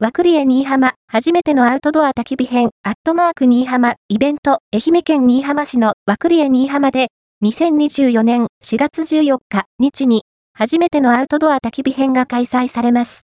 和栗江新居浜、初めてのアウトドア焚き火編、アットマーク新居浜、イベント、愛媛県新居浜市の和栗江新居浜で、2024年4月14日、日に、初めてのアウトドア焚き火編が開催されます。